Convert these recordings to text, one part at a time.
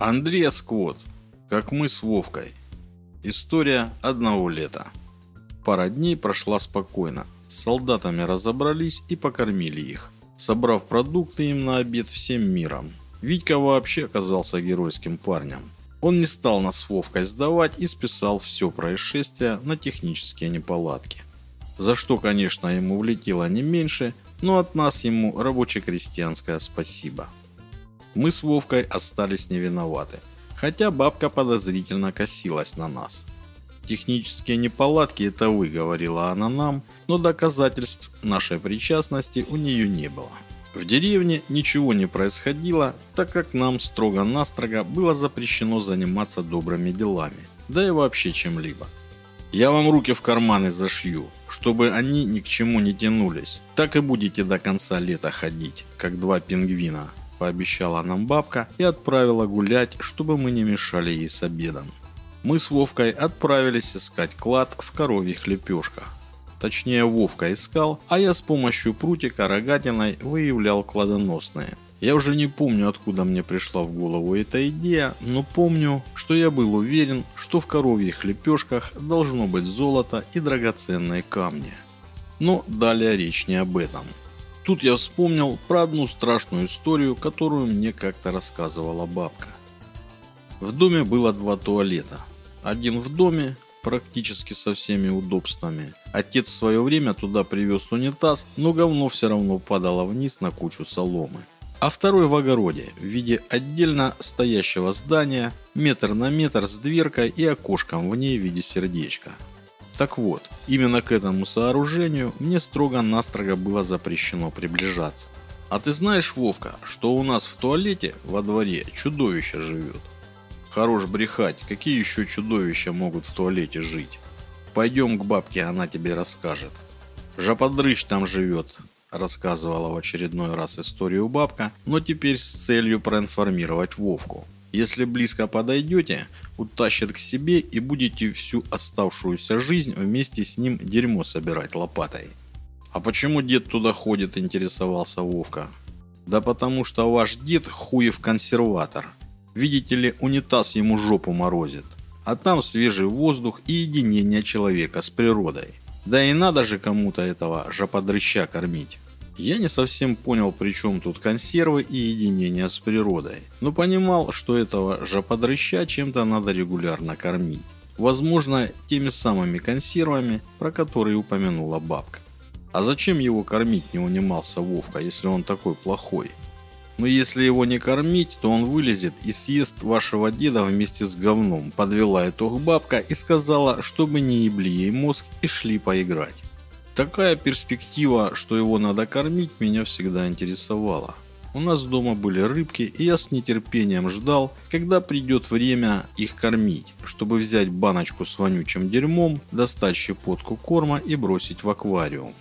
Андрей Сквот. Как мы с Вовкой. История одного лета. Пара дней прошла спокойно. С солдатами разобрались и покормили их, собрав продукты им на обед всем миром. Витька вообще оказался геройским парнем. Он не стал нас с Вовкой сдавать и списал все происшествие на технические неполадки. За что, конечно, ему влетело не меньше, но от нас ему рабоче-крестьянское спасибо. Мы с Вовкой остались не виноваты, хотя бабка подозрительно косилась на нас. Технические неполадки это вы, говорила она нам, но доказательств нашей причастности у нее не было. В деревне ничего не происходило, так как нам строго-настрого было запрещено заниматься добрыми делами, да и вообще чем-либо. Я вам руки в карманы зашью, чтобы они ни к чему не тянулись. Так и будете до конца лета ходить, как два пингвина, пообещала нам бабка и отправила гулять, чтобы мы не мешали ей с обедом. Мы с Вовкой отправились искать клад в коровьих лепешках. Точнее, Вовка искал, а я с помощью прутика рогатиной выявлял кладоносные. Я уже не помню, откуда мне пришла в голову эта идея, но помню, что я был уверен, что в коровьих лепешках должно быть золото и драгоценные камни. Но далее речь не об этом. Тут я вспомнил про одну страшную историю, которую мне как-то рассказывала бабка. В доме было два туалета. Один в доме, практически со всеми удобствами. Отец в свое время туда привез унитаз, но говно все равно падало вниз на кучу соломы. А второй в огороде, в виде отдельно стоящего здания, метр на метр с дверкой и окошком в ней в виде сердечка. Так вот, именно к этому сооружению мне строго-настрого было запрещено приближаться. А ты знаешь, Вовка, что у нас в туалете во дворе чудовище живет? Хорош брехать, какие еще чудовища могут в туалете жить? Пойдем к бабке, она тебе расскажет. Жаподрыщ там живет, рассказывала в очередной раз историю бабка, но теперь с целью проинформировать Вовку. Если близко подойдете, утащит к себе и будете всю оставшуюся жизнь вместе с ним дерьмо собирать лопатой. А почему дед туда ходит, интересовался Вовка. Да потому что ваш дед хуев консерватор. Видите ли, унитаз ему жопу морозит. А там свежий воздух и единение человека с природой. Да и надо же кому-то этого жоподрыща кормить. Я не совсем понял, при чем тут консервы и единение с природой, но понимал, что этого жоподрыща чем-то надо регулярно кормить. Возможно, теми самыми консервами, про которые упомянула бабка. А зачем его кормить, не унимался Вовка, если он такой плохой? Но если его не кормить, то он вылезет и съест вашего деда вместе с говном. Подвела итог бабка и сказала, чтобы не ебли ей мозг и шли поиграть. Такая перспектива, что его надо кормить, меня всегда интересовала. У нас дома были рыбки, и я с нетерпением ждал, когда придет время их кормить, чтобы взять баночку с вонючим дерьмом, достать щепотку корма и бросить в аквариум.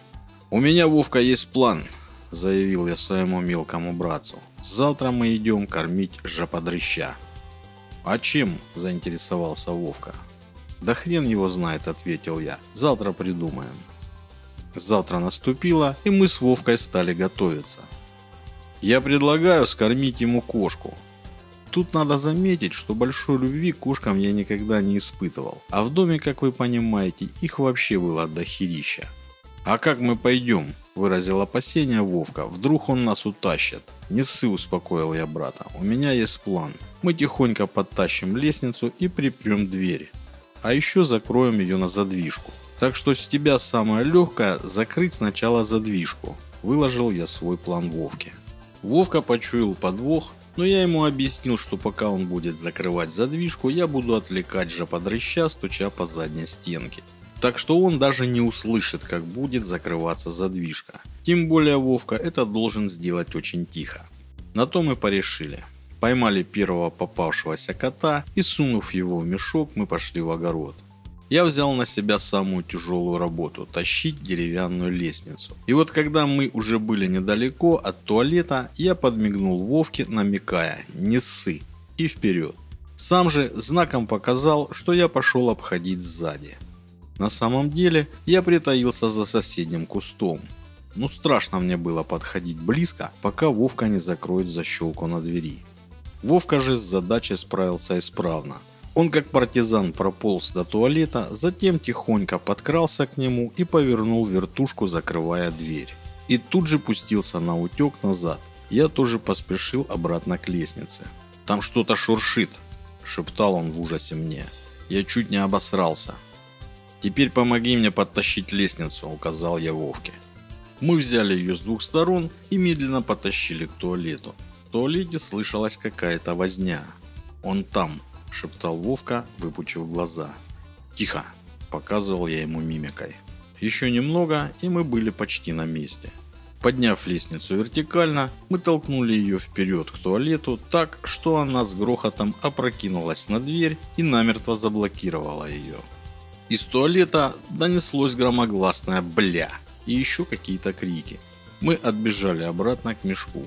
«У меня, Вовка, есть план», – заявил я своему мелкому братцу. Завтра мы идем кормить жоподрыща. А чем? Заинтересовался Вовка. Да хрен его знает, ответил я. Завтра придумаем. Завтра наступило, и мы с Вовкой стали готовиться. Я предлагаю скормить ему кошку. Тут надо заметить, что большой любви к кошкам я никогда не испытывал. А в доме, как вы понимаете, их вообще было дохерища. А как мы пойдем? Выразил опасение Вовка. Вдруг он нас утащит. Не ссы, успокоил я брата. У меня есть план. Мы тихонько подтащим лестницу и припрем дверь. А еще закроем ее на задвижку. Так что с тебя самое легкое закрыть сначала задвижку. Выложил я свой план Вовке. Вовка почуял подвох, но я ему объяснил, что пока он будет закрывать задвижку, я буду отвлекать жоподрыща, стуча по задней стенке. Так что он даже не услышит, как будет закрываться задвижка. Тем более Вовка это должен сделать очень тихо. На то мы порешили. Поймали первого попавшегося кота и сунув его в мешок, мы пошли в огород. Я взял на себя самую тяжелую работу – тащить деревянную лестницу. И вот когда мы уже были недалеко от туалета, я подмигнул Вовке, намекая «не ссы» и вперед. Сам же знаком показал, что я пошел обходить сзади. На самом деле, я притаился за соседним кустом. Ну страшно мне было подходить близко, пока Вовка не закроет защелку на двери. Вовка же с задачей справился исправно. Он как партизан прополз до туалета, затем тихонько подкрался к нему и повернул вертушку, закрывая дверь. И тут же пустился на утек назад. Я тоже поспешил обратно к лестнице. «Там что-то шуршит», – шептал он в ужасе мне. Я чуть не обосрался. «Теперь помоги мне подтащить лестницу», – указал я Вовке. Мы взяли ее с двух сторон и медленно потащили к туалету. В туалете слышалась какая-то возня. «Он там», – шептал Вовка, выпучив глаза. «Тихо», – показывал я ему мимикой. Еще немного, и мы были почти на месте. Подняв лестницу вертикально, мы толкнули ее вперед к туалету так, что она с грохотом опрокинулась на дверь и намертво заблокировала ее. Из туалета донеслось громогласное «бля» и еще какие-то крики. Мы отбежали обратно к мешку.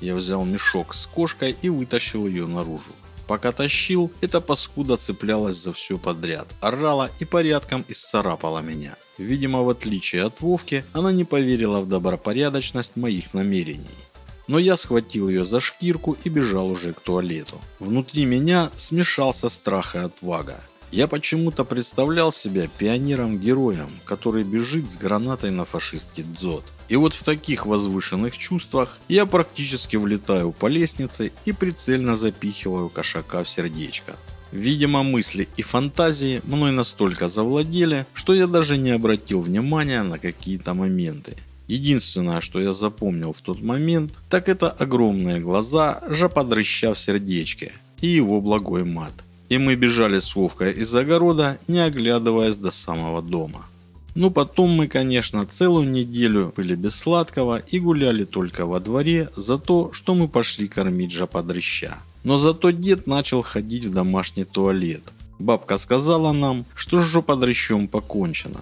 Я взял мешок с кошкой и вытащил ее наружу. Пока тащил, эта паскуда цеплялась за все подряд, орала и порядком исцарапала меня. Видимо, в отличие от Вовки, она не поверила в добропорядочность моих намерений. Но я схватил ее за шкирку и бежал уже к туалету. Внутри меня смешался страх и отвага. Я почему-то представлял себя пионером-героем, который бежит с гранатой на фашистский дзот. И вот в таких возвышенных чувствах я практически влетаю по лестнице и прицельно запихиваю кошака в сердечко. Видимо, мысли и фантазии мной настолько завладели, что я даже не обратил внимания на какие-то моменты. Единственное, что я запомнил в тот момент, так это огромные глаза жоподрыща в сердечке и его благой мат и мы бежали с Вовкой из огорода, не оглядываясь до самого дома. Ну потом мы, конечно, целую неделю были без сладкого и гуляли только во дворе за то, что мы пошли кормить жоподрыща. Но зато дед начал ходить в домашний туалет. Бабка сказала нам, что с жоподрыщом покончено.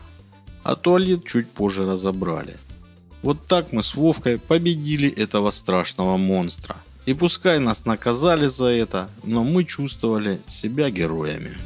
А туалет чуть позже разобрали. Вот так мы с Вовкой победили этого страшного монстра. И пускай нас наказали за это, но мы чувствовали себя героями.